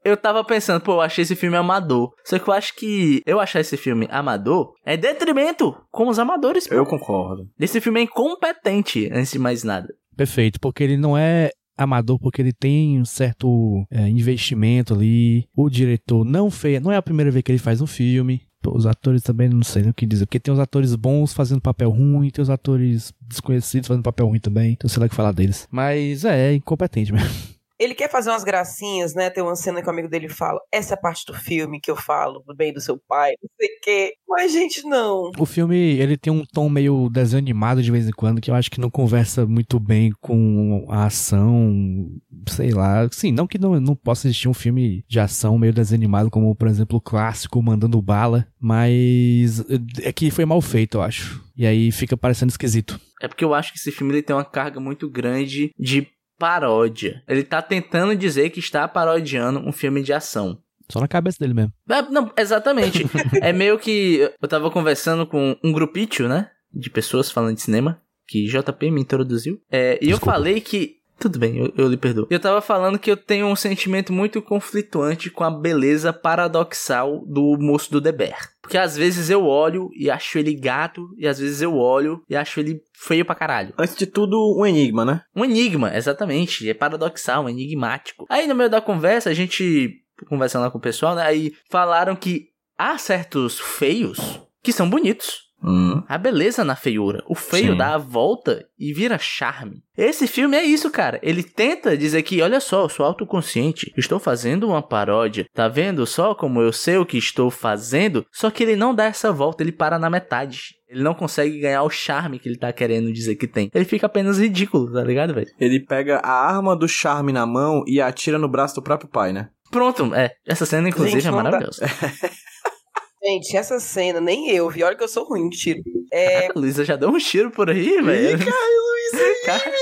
Eu tava pensando, pô, eu achei esse filme amador. Só que eu acho que eu achar esse filme amador é detrimento com os amadores, pô. Eu concordo. Esse filme é incompetente, antes de mais nada. Perfeito, porque ele não é amador, porque ele tem um certo é, investimento ali. O diretor não fez, não é a primeira vez que ele faz um filme. Os atores também não sei o que dizer, porque tem os atores bons fazendo papel ruim, tem os atores desconhecidos fazendo papel ruim também, então sei lá o que falar deles. Mas é, é incompetente mesmo. (laughs) Ele quer fazer umas gracinhas, né? Tem uma cena que o amigo dele fala: essa é a parte do filme que eu falo do bem do seu pai, não sei o quê. Mas, gente, não. O filme, ele tem um tom meio desenho animado de vez em quando, que eu acho que não conversa muito bem com a ação, sei lá. Sim, não que não, não possa existir um filme de ação meio desenho animado, como, por exemplo, o clássico Mandando Bala, mas é que foi mal feito, eu acho. E aí fica parecendo esquisito. É porque eu acho que esse filme ele tem uma carga muito grande de paródia. Ele tá tentando dizer que está parodiando um filme de ação. Só na cabeça dele mesmo. É, não, exatamente. (laughs) é meio que. Eu tava conversando com um grupitio, né? De pessoas falando de cinema. Que JP me introduziu. É, e eu falei que Tudo bem, eu, eu lhe perdoo. Eu tava falando que eu tenho um sentimento muito conflituante com a beleza paradoxal do moço do The Bear. Porque às vezes eu olho e acho ele gato, e às vezes eu olho e acho ele feio pra caralho. Antes de tudo, um enigma, né? Um enigma, exatamente. É paradoxal, é enigmático. Aí no meio da conversa, a gente conversando lá com o pessoal, né? Aí falaram que há certos feios que são bonitos. Hum. A beleza na feiura. O feio Sim. dá a volta e vira charme. Esse filme é isso, cara. Ele tenta dizer que, olha só, eu sou autoconsciente. Estou fazendo uma paródia. Tá vendo só como eu sei o que estou fazendo? Só que ele não dá essa volta, ele para na metade. Ele não consegue ganhar o charme que ele tá querendo dizer que tem. Ele fica apenas ridículo, tá ligado, velho? Ele pega a arma do charme na mão e atira no braço do próprio pai, né? Pronto, é. Essa cena, inclusive, Gente, é não dá. maravilhosa. (laughs) Gente, essa cena, nem eu vi. Olha que eu sou ruim de tiro. É, A Luísa já deu um tiro por aí, velho. Cara,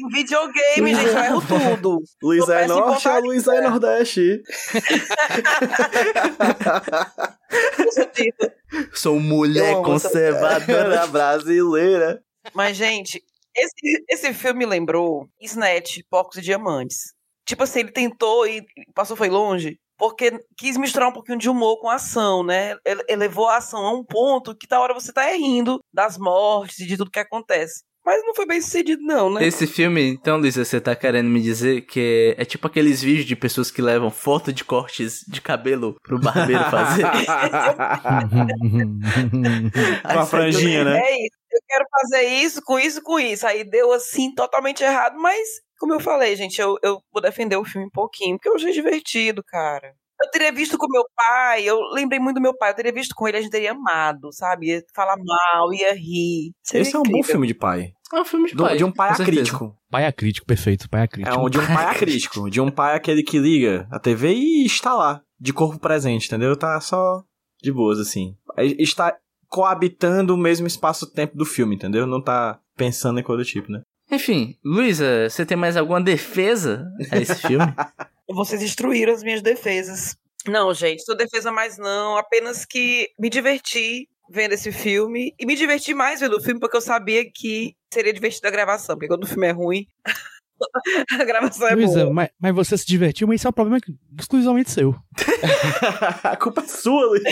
em videogame, gente, eu erro tudo. Luiz é Norte, a vontade, Luiz é é. Nordeste. (laughs) Sou mulher conservadora. brasileira. Mas, gente, esse, esse filme me lembrou Snatch, Porcos e Diamantes. Tipo assim, ele tentou e passou, foi longe, porque quis misturar um pouquinho de humor com ação, né? Ele, ele levou a ação a um ponto que da hora você tá rindo das mortes e de tudo que acontece. Mas não foi bem sucedido, não, né? Esse filme, então, Luísa, você tá querendo me dizer que é, é tipo aqueles vídeos de pessoas que levam foto de cortes de cabelo pro barbeiro fazer? (laughs) (laughs) Com a franjinha, né? É isso. Eu quero fazer isso, com isso, com isso. Aí deu assim, totalmente errado, mas, como eu falei, gente, eu, eu vou defender o filme um pouquinho, porque eu achei divertido, cara. Eu teria visto com meu pai, eu lembrei muito do meu pai, eu teria visto com ele, a gente teria amado, sabe? Ia falar mal, ia rir. Seria Esse é um bom incrível. filme de pai. É um filme de Do- pai. de um pai acrítico. pai acrítico, perfeito, pai É acrítico. um, de um pai acrítico. De um pai aquele que liga a TV e está lá. De corpo presente, entendeu? Tá só de boas, assim. Está coabitando o mesmo espaço-tempo do filme, entendeu? Não tá pensando em coisa do tipo, né? Enfim, Luísa, você tem mais alguma defesa a esse filme? (laughs) Vocês destruíram as minhas defesas. Não, gente, sua defesa mais não. Apenas que me diverti vendo esse filme. E me diverti mais vendo o filme porque eu sabia que seria divertido a gravação. Porque quando o filme é ruim, (laughs) (laughs) a gravação é Luísa, boa. mas, mas você se divertiu, mas isso é um problema exclusivamente seu. (laughs) a culpa é sua, Luiz.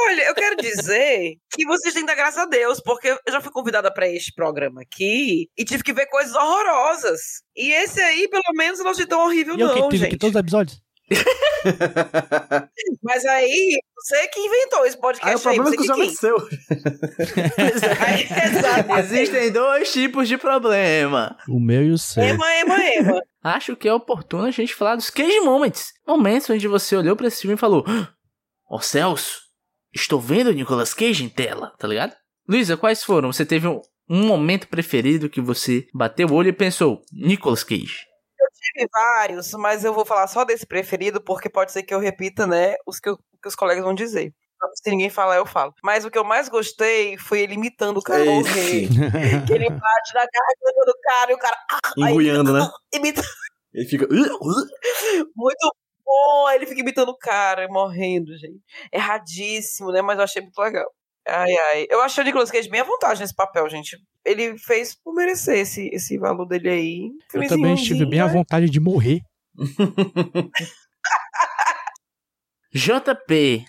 Olha, eu quero dizer que vocês têm que dar graças a Deus, porque eu já fui convidada pra este programa aqui e tive que ver coisas horrorosas. E esse aí, pelo menos, não achei tão horrível, E que não, tive aqui gente. todos os episódios. Mas aí, você que inventou esse podcast Aí o problema é aí, você que exclusivamente quis. seu. Aí, exato. Existem dois tipos de problema. O meu e o seu. Ema, ema, ema. Acho que é oportuno a gente falar dos Cage Moments. Momentos onde você olhou pra esse filme e falou: Ó céus, estou vendo o Nicolas Cage em tela, tá ligado? Luísa, quais foram? Você teve um, um momento preferido que você bateu o olho e pensou: Nicolas Cage. Tive vários, mas eu vou falar só desse preferido, porque pode ser que eu repita, né, os que, eu- que os colegas vão dizer. Se ninguém falar, eu falo. Mas o que eu mais gostei foi ele imitando o cara morrer. (laughs) Que ele bate na garganta do cara e o cara aí Enguiando, né? (laughs) Ele fica. muito bom. Ele fica imitando o cara, morrendo, gente. Erradíssimo, né? Mas eu achei muito legal. Ai, ai. Eu achei o Nicolas Cage bem à vontade nesse papel, gente. Ele fez por merecer esse, esse valor dele aí. Eu também estive bem à né? vontade de morrer. (laughs) JP.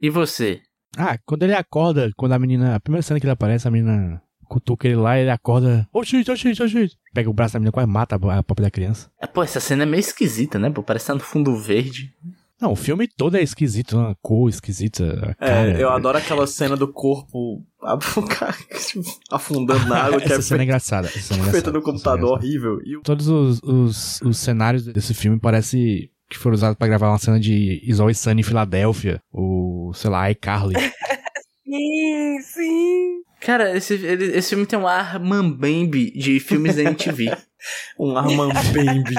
E você? Ah, quando ele acorda, quando a menina. A primeira cena que ele aparece, a menina cutuca ele lá, ele acorda. Ô, shit, ô, shit, ô, shit. Pega o braço da menina, quase mata a, a própria criança. É, Pô, essa cena é meio esquisita, né? Pô, parece que tá no fundo verde. Não, o filme todo é esquisito, uma cor esquisita. Cara, É, eu adoro aquela cena do corpo (laughs) afundando na água, que Essa é cena é feita, engraçada. Essa cena é feita engraçada, no é computador, horrível. E Todos os, os, os cenários desse filme parece que foram usados pra gravar uma cena de Is Always Sunny em Filadélfia, ou, sei lá, iCarly. (laughs) Sim, sim. Cara, esse, ele- esse filme tem um ar mambembe de filmes da MTV. (laughs) um Arman Baby.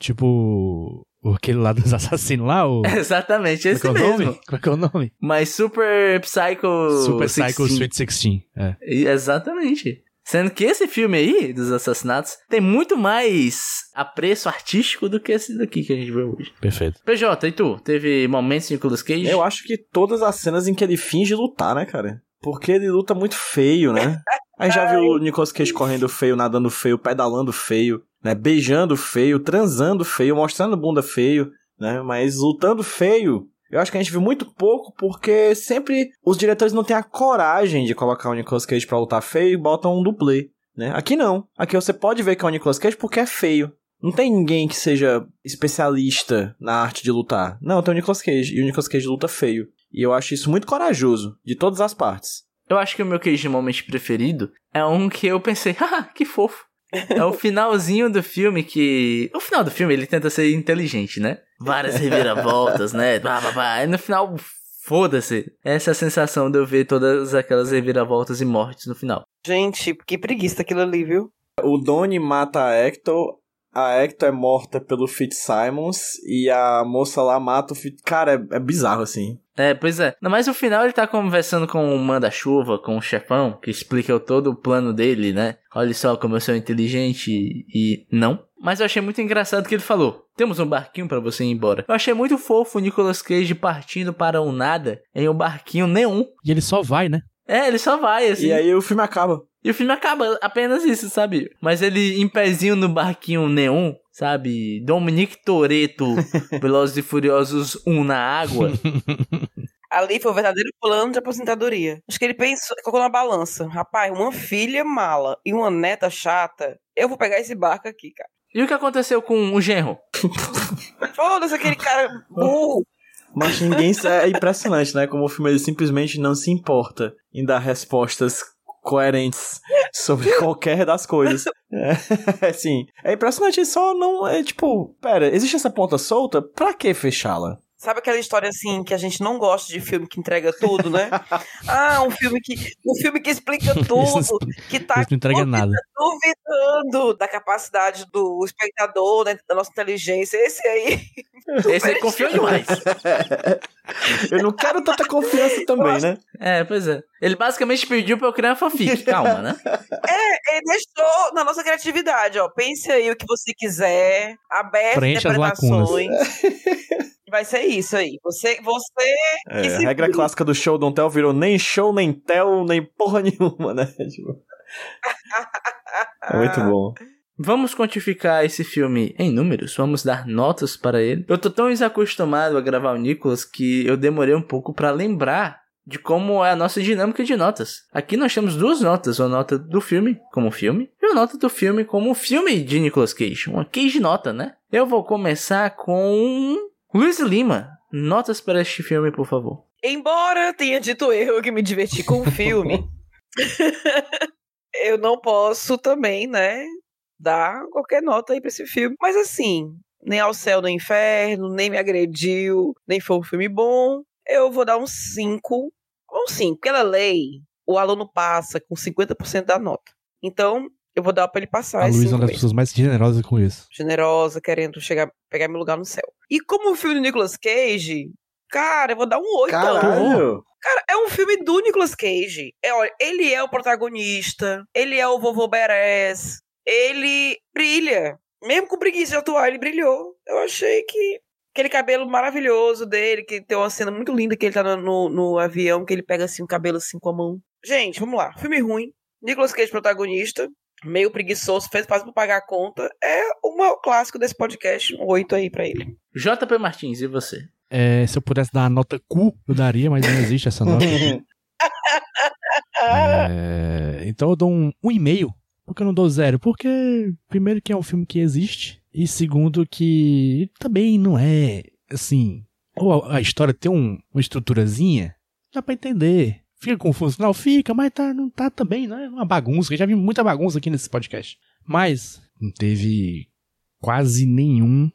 tipo, o- aquele lá dos (laughs) assassinos lá, o... Exatamente, esse Como é que é o nome? mesmo. Como é que é o nome? Mas Super Psycho. Super Psycho 16. Sweet 16. É. Exatamente. Sendo que esse filme aí, dos assassinatos, tem muito mais apreço artístico do que esse daqui que a gente vê hoje. Perfeito. PJ, e tu? Teve momentos de Nicolas Cage? Eu acho que todas as cenas em que ele finge lutar, né, cara? Porque ele luta muito feio, né? (laughs) Aí já viu o Nicolas Cage correndo feio, nadando feio, pedalando feio. Né? Beijando feio, transando feio, mostrando bunda feio, né? Mas lutando feio. Eu acho que a gente viu muito pouco porque sempre os diretores não têm a coragem de colocar o Nicolas Cage pra lutar feio e botam um dublê, né? Aqui não. Aqui você pode ver que é o Nicolas Cage porque é feio. Não tem ninguém que seja especialista na arte de lutar. Não, tem o Nicolas Cage. E o Nicolas Cage luta feio. E eu acho isso muito corajoso, de todas as partes. Eu acho que o meu Cage Moment preferido é um que eu pensei, haha, que fofo. É o finalzinho do filme que. O final do filme ele tenta ser inteligente, né? Várias reviravoltas, né? Blá, blá, blá. E no final, foda-se. Essa é a sensação de eu ver todas aquelas reviravoltas e mortes no final. Gente, que preguiça aquilo ali, viu? O Donnie mata a Hector, a Hector é morta pelo Fitzsimons e a moça lá mata o Fitz... Cara, é, é bizarro assim. É, pois é. Mas no final ele tá conversando com o manda-chuva, com o chefão, que explica todo o plano dele, né? Olha só como eu sou inteligente e não. Mas eu achei muito engraçado que ele falou: temos um barquinho para você ir embora. Eu achei muito fofo o Nicolas Cage partindo para o nada em um barquinho nenhum. E ele só vai, né? É, ele só vai, assim. E aí o filme acaba. E o filme acaba apenas isso, sabe? Mas ele em pezinho no barquinho neon, sabe? Dominique Toretto, (laughs) Velozes e Furiosos 1 na água. (laughs) Ali foi o verdadeiro plano de aposentadoria. Acho que ele pensou, colocou na balança. Rapaz, uma filha mala e uma neta chata. Eu vou pegar esse barco aqui, cara. E o que aconteceu com o genro? (laughs) Foda-se aquele cara burro. Mas ninguém. É impressionante, né? Como o filme ele simplesmente não se importa em dar respostas coerentes sobre (laughs) qualquer das coisas. É, (laughs) assim, é impressionante, ele só não. É tipo, pera, existe essa ponta solta? Pra que fechá-la? Sabe aquela história assim que a gente não gosta de filme que entrega tudo, né? (laughs) ah, um filme que um filme que explica tudo, que tá não entrega nada. duvidando da capacidade do espectador, né, da nossa inteligência. Esse aí. Esse aí confiou demais. Eu não quero tanta confiança também, né? É, pois é. Ele basicamente pediu pra eu criar uma fanfic. (laughs) Calma, né? É, ele deixou na nossa criatividade, ó. Pense aí o que você quiser, aberto Preenche as interpretações. (laughs) Vai ser isso aí. Você, você É, a regra vire. clássica do show Don't Tell virou nem show, nem tell, nem porra (laughs) nenhuma, né? Tipo, é muito bom. Vamos quantificar esse filme em números? Vamos dar notas para ele? Eu tô tão desacostumado a gravar o Nicolas que eu demorei um pouco pra lembrar de como é a nossa dinâmica de notas. Aqui nós temos duas notas, uma nota do filme como filme e uma nota do filme como filme de Nicolas Cage, uma Cage nota, né? Eu vou começar com Luiz Lima. Notas para este filme, por favor. Embora tenha dito eu que me diverti com o filme, (laughs) (laughs) eu não posso também, né, dar qualquer nota aí pra esse filme. Mas assim, nem ao céu nem inferno, nem me agrediu, nem foi um filme bom. Eu vou dar um 5. Um 5. Pela lei, o aluno passa com 50% da nota. Então, eu vou dar pra ele passar A Luísa é uma das pessoas mais generosas com isso. generosa, querendo chegar, pegar meu lugar no céu. E como o filme do Nicolas Cage, cara, eu vou dar um 8. Caralho! Cara, é um filme do Nicolas Cage. É, olha, ele é o protagonista, ele é o vovô Beres, ele brilha. Mesmo com preguiça de atuar, ele brilhou. Eu achei que aquele cabelo maravilhoso dele, que tem uma cena muito linda que ele tá no, no, no avião, que ele pega assim o cabelo assim com a mão. Gente, vamos lá. Filme ruim. Nicolas Cage protagonista. Meio preguiçoso, fez fácil pra pagar a conta. É o maior clássico desse podcast. Um 8 aí pra ele. JP Martins, e você? É, se eu pudesse dar a nota Q, eu daria, mas não existe essa nota. (laughs) É, então eu dou um, um e meio. Por que eu não dou zero? Porque, primeiro, que é um filme que existe. E segundo, que também não é assim. Ou a, a história tem um, uma estruturazinha, dá pra entender. Fica confuso? Não, fica, mas tá, não tá também, não é uma bagunça. Eu já vi muita bagunça aqui nesse podcast. Mas não teve quase nenhum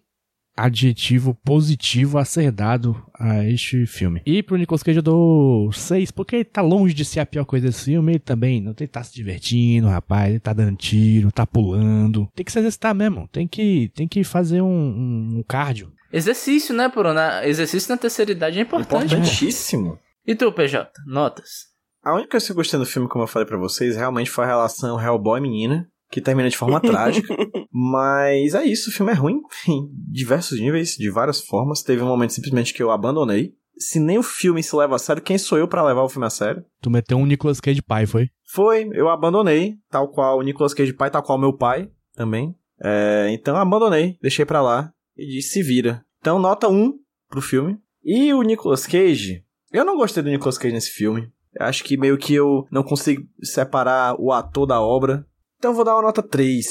adjetivo positivo a ser dado a este filme. E pro Nicolas Cage eu dou 6, porque ele tá longe de ser a pior coisa desse filme. Ele também não ele tá se divertindo, rapaz. Ele tá dando tiro, tá pulando. Tem que se exercitar mesmo. Tem que, tem que fazer um, um, um cardio. Exercício, né, Porona? Exercício na terceira idade é importante. Importantíssimo. E tu, PJ? Notas? A única coisa que eu gostei do filme, como eu falei pra vocês, realmente foi a relação Hellboy-menina, que termina de forma (laughs) trágica. Mas é isso, o filme é ruim em diversos níveis, de várias formas. Teve um momento simplesmente que eu abandonei. Se nem o filme se leva a sério, quem sou eu pra levar o filme a sério? Tu meteu um Nicolas Cage pai, foi? Foi, eu abandonei, tal qual o Nicolas Cage pai, tal qual meu pai também. É, então abandonei, deixei pra lá e disse se vira. Então nota 1 pro filme. E o Nicolas Cage, eu não gostei do Nicolas Cage nesse filme. Acho que meio que eu não consigo separar o ator da obra. Então vou dar uma nota 3.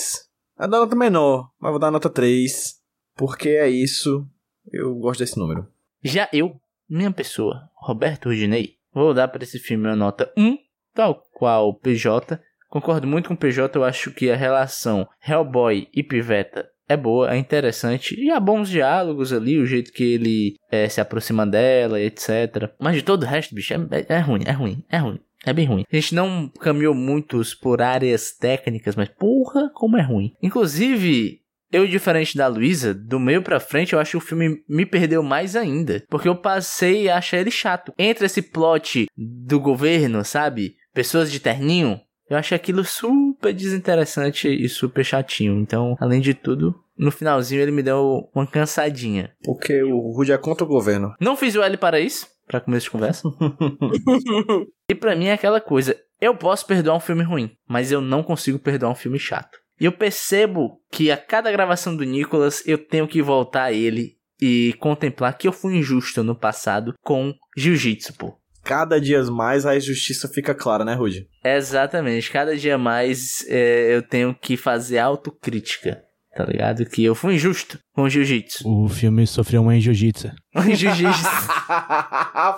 É dar nota menor, mas vou dar uma nota 3. Porque é isso. Eu gosto desse número. Já eu, minha pessoa, Roberto Rudinei, vou dar para esse filme uma nota 1, tal qual PJ. Concordo muito com o PJ, eu acho que a relação Hellboy e Piveta é boa, é interessante e há bons diálogos ali, o jeito que ele é, se aproxima dela, etc. Mas de todo o resto, bicho, é, é ruim, é ruim, é ruim. É bem ruim. A gente não caminhou muitos por áreas técnicas, mas porra, como é ruim. Inclusive, eu, diferente da Luísa, do meio pra frente, eu acho que o filme me perdeu mais ainda. Porque eu passei a achar ele chato. Entre esse plot do governo, sabe? Pessoas de terninho. Eu achei aquilo super desinteressante e super chatinho. Então, além de tudo, no finalzinho ele me deu uma cansadinha. Porque o Rude é contra o governo. Não fiz o L para isso, para começo de conversa. (laughs) e pra mim é aquela coisa. Eu posso perdoar um filme ruim, mas eu não consigo perdoar um filme chato. E eu percebo que a cada gravação do Nicolas eu tenho que voltar a ele e contemplar que eu fui injusto no passado com Jiu-Jitsu, pô. Cada dia mais a injustiça fica clara, né, Rude? Exatamente. Cada dia mais é, eu tenho que fazer autocrítica. Tá ligado? Que eu fui injusto com jiu-jitsu. O filme sofreu uma injustiça. (laughs) jiu-jitsu. (laughs)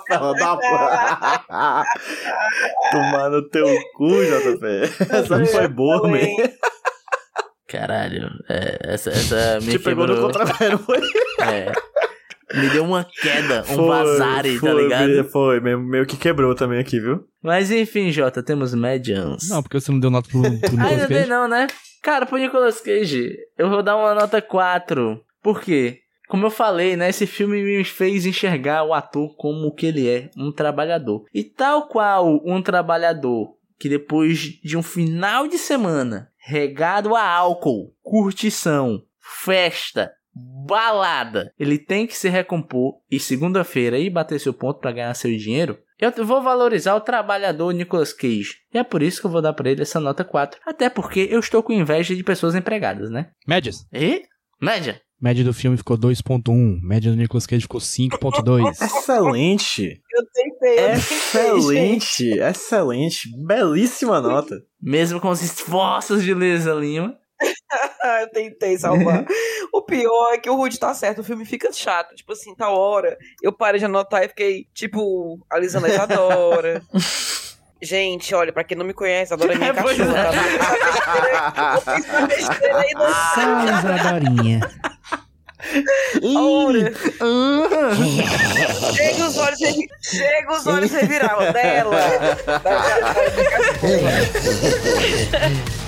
Fala da porra. Tomar no teu cu, JP. Essa foi boa, man. Caralho, é, essa, essa me Te pegou no quebrou. contrapé, foi? É. Me deu uma queda, um vazare, tá ligado? Foi, meio, meio que quebrou também aqui, viu? Mas enfim, Jota, temos Medians. Não, porque você não deu nota pro, pro (laughs) Nicolas Ainda tem Cage. não, né? Cara, pro Nicolas Cage, eu vou dar uma nota 4. Por quê? Como eu falei, né? Esse filme me fez enxergar o ator como o que ele é, um trabalhador. E tal qual um trabalhador que depois de um final de semana regado a álcool, curtição, festa, balada, ele tem que se recompor e segunda-feira ir bater seu ponto pra ganhar seu dinheiro. Eu vou valorizar o trabalhador Nicolas Cage. E é por isso que eu vou dar pra ele essa nota 4. Até porque eu estou com inveja de pessoas empregadas, né? Médias. E? Média. Média do filme ficou 2.1. Média do Nicolas Cage ficou 5.2. Excelente! Eu tentei, eu. Excelente! Excelente! Belíssima nota. Mesmo com os esforços de Lisa Lima. (laughs) Eu tentei salvar. o pior é que o Rude tá certo, o filme fica chato. Tipo assim, tal hora, eu parei de anotar e fiquei, tipo, a Lisana Isadora. (laughs) Gente, olha, pra quem não me conhece, adora minha Pois é. cachorra. Eu fiz uma besteira aí no Só Isadorinha. Ora. Chega os olhos, chega os olhos reviravam dela. (laughs)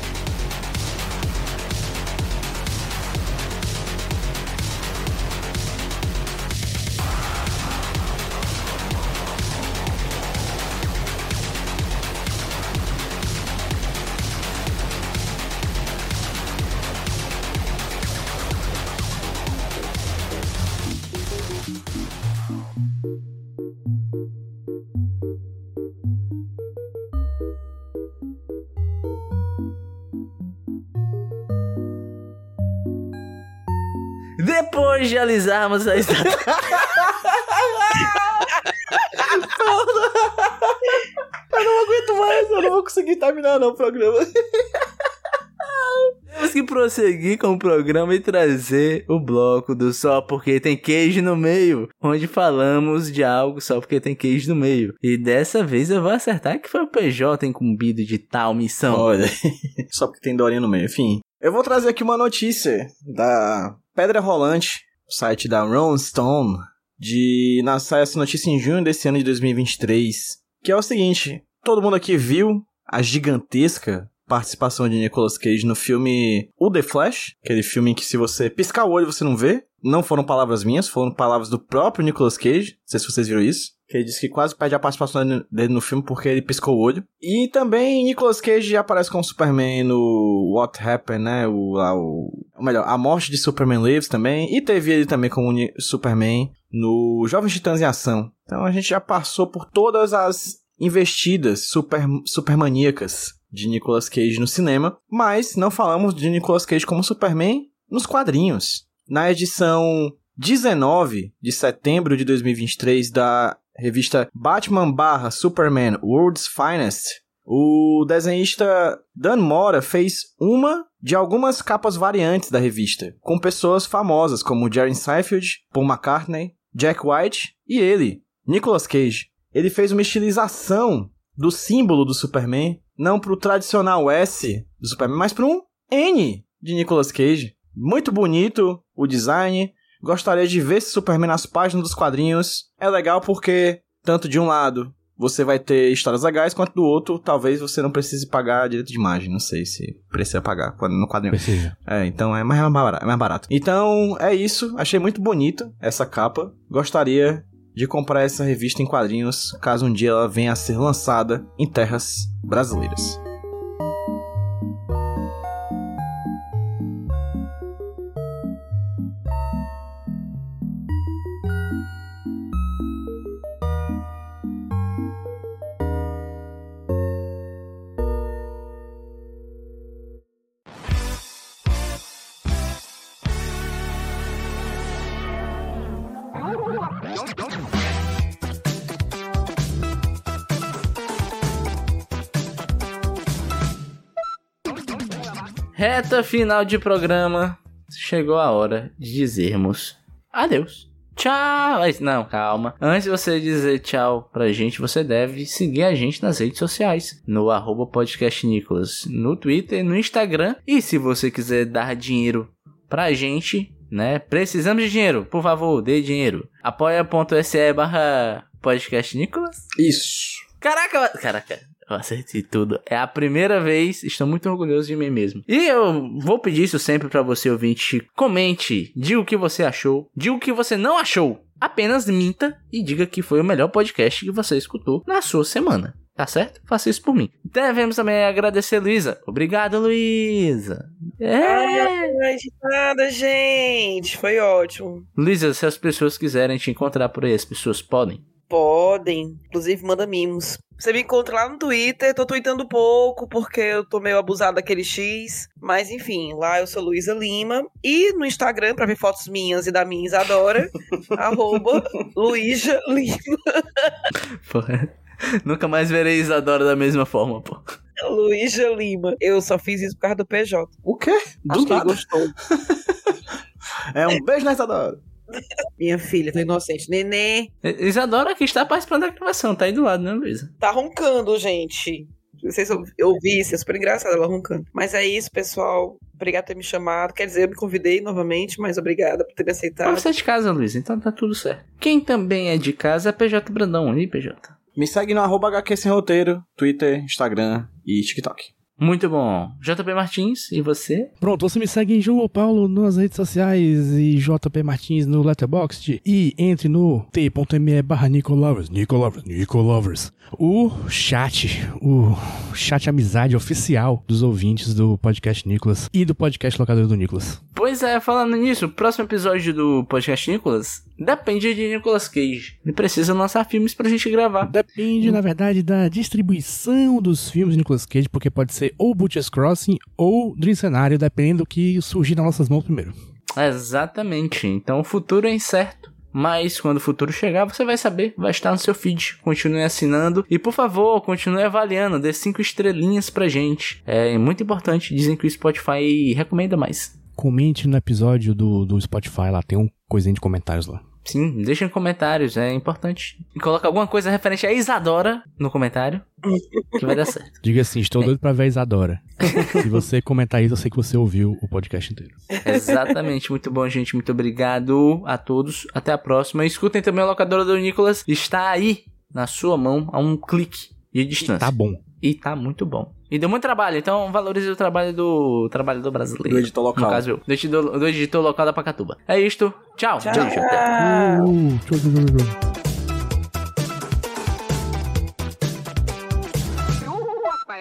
Depois de alisarmos a estátua. Eu não aguento mais, eu não vou conseguir terminar não o programa. Temos que prosseguir com o programa e trazer o bloco do Só Porque Tem Queijo no Meio, onde falamos de algo só porque tem queijo no meio. E dessa vez eu vou acertar que foi o PJ incumbido de tal missão. Olha, (laughs) só porque tem Dorinha no meio. Enfim, eu vou trazer aqui uma notícia da Pedra Rolante, site da Rolling Stone, de na sai essa notícia em junho desse ano de 2023, que é o seguinte: todo mundo aqui viu a gigantesca participação de Nicolas Cage no filme O The Flash, aquele filme em que se você piscar o olho você não vê. Não foram palavras minhas, foram palavras do próprio Nicolas Cage. Não sei se vocês viram isso. Que ele disse que quase perde a participação dele no filme porque ele piscou o olho. E também Nicolas Cage aparece como Superman no What Happened, né? O, o, ou melhor, A Morte de Superman Lives também. E teve ele também como Superman no Jovens Titãs em Ação. Então a gente já passou por todas as investidas super, supermaníacas de Nicolas Cage no cinema, mas não falamos de Nicolas Cage como Superman nos quadrinhos. Na edição 19 de setembro de 2023 da revista Batman barra Superman World's Finest, o desenhista Dan Mora fez uma de algumas capas variantes da revista, com pessoas famosas como Jerry Seinfeld, Paul McCartney, Jack White e ele, Nicolas Cage. Ele fez uma estilização do símbolo do Superman, não pro tradicional S do Superman, mas para um N de Nicolas Cage. Muito bonito o design. Gostaria de ver esse Superman nas páginas dos quadrinhos. É legal porque, tanto de um lado, você vai ter histórias legais, quanto do outro, talvez você não precise pagar direito de imagem. Não sei se precisa pagar no quadrinho. Precisa. É, então é mais barato, é mais barato. Então, é isso. Achei muito bonito essa capa. Gostaria de comprar essa revista em quadrinhos, caso um dia ela venha a ser lançada em terras brasileiras. Final de programa. Chegou a hora de dizermos adeus. Tchau! Mas Não, calma. Antes de você dizer tchau pra gente, você deve seguir a gente nas redes sociais. No arroba podcast Nicolas. No Twitter, no Instagram. E se você quiser dar dinheiro pra gente, né? Precisamos de dinheiro. Por favor, dê dinheiro. apoia.se barra podcast Nicolas. Isso. Caraca, caraca. Eu acertei tudo. É a primeira vez, estou muito orgulhoso de mim mesmo. E eu vou pedir isso sempre pra você, ouvinte. Comente, diga o que você achou, diga o que você não achou. Apenas minta e diga que foi o melhor podcast que você escutou na sua semana. Tá certo? Faça isso por mim. Devemos também agradecer, Luísa. Obrigado, Luísa. É. Ai, de nada, gente. Foi ótimo. Luísa, se as pessoas quiserem te encontrar por aí, as pessoas podem. Podem. Inclusive, manda mimos. Você me encontra lá no Twitter. Tô tweetando pouco porque eu tô meio abusado daquele X. Mas enfim, lá eu sou Luísa Lima. E no Instagram, pra ver fotos minhas e da minha Isadora, (laughs) arroba Luísa Lima. Porra. Nunca mais verei Isadora da mesma forma, pô. Luísa Lima. Eu só fiz isso por causa do PJ. O quê? Do Acho nada. gostou. (laughs) É um beijo nessa hora. Minha filha, tô inocente. Nenê Isadora que está participando da gravação, tá aí do lado, né, Luísa? tá roncando, gente. Não sei se eu eu ouvi isso, é super engraçado ela roncando. Mas é isso, pessoal. Obrigado por ter me chamado. Quer dizer, eu me convidei novamente, mas obrigada por ter me aceitado. você é de casa, Luísa, então tá tudo certo. Quem também é de casa é PJ Brandão, aí, PJ. Me segue no arroba HQ Sem Roteiro, Twitter, Instagram e TikTok. Muito bom. JP Martins, e você? Pronto, você me segue em João Paulo nas redes sociais e JP Martins no Letterboxd e entre no t.me barra Nicolovers, Nicolovers, Nicolovers. O chat, o chat amizade oficial dos ouvintes do podcast Nicolas e do podcast Locador do Nicolas. Pois é, falando nisso, o próximo episódio do podcast Nicolas depende de Nicolas Cage. Ele precisa lançar filmes pra gente gravar. Depende, na verdade, da distribuição dos filmes de Nicolas Cage, porque pode ser ou Butcher's Crossing ou Dream Cenário, dependendo do que surgir nas nossas mãos primeiro. Exatamente. Então o futuro é incerto. Mas quando o futuro chegar, você vai saber, vai estar no seu feed. Continue assinando e, por favor, continue avaliando, dê cinco estrelinhas pra gente. É muito importante, dizem que o Spotify recomenda mais. Comente no episódio do, do Spotify, lá tem um coisinha de comentários lá. Sim, deixem comentários, é importante. E coloca alguma coisa referente a Isadora no comentário, que vai dar certo. (laughs) Diga assim, estou doido pra ver a Isadora. (laughs) Se você comentar isso, eu sei que você ouviu o podcast inteiro. Exatamente, muito bom, gente. Muito obrigado a todos. Até a próxima. Escutem também a locadora do Nicolas. Está aí na sua mão, a um clique de distância. Tá bom. E tá muito bom. E deu muito trabalho, então valorize o trabalho do trabalhador brasileiro. Do editor local. No caso. Do editor, do editor local da Pacatuba. É isto. Tchau. Tchau. Tchau,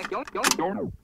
tchau, tchau, tchau.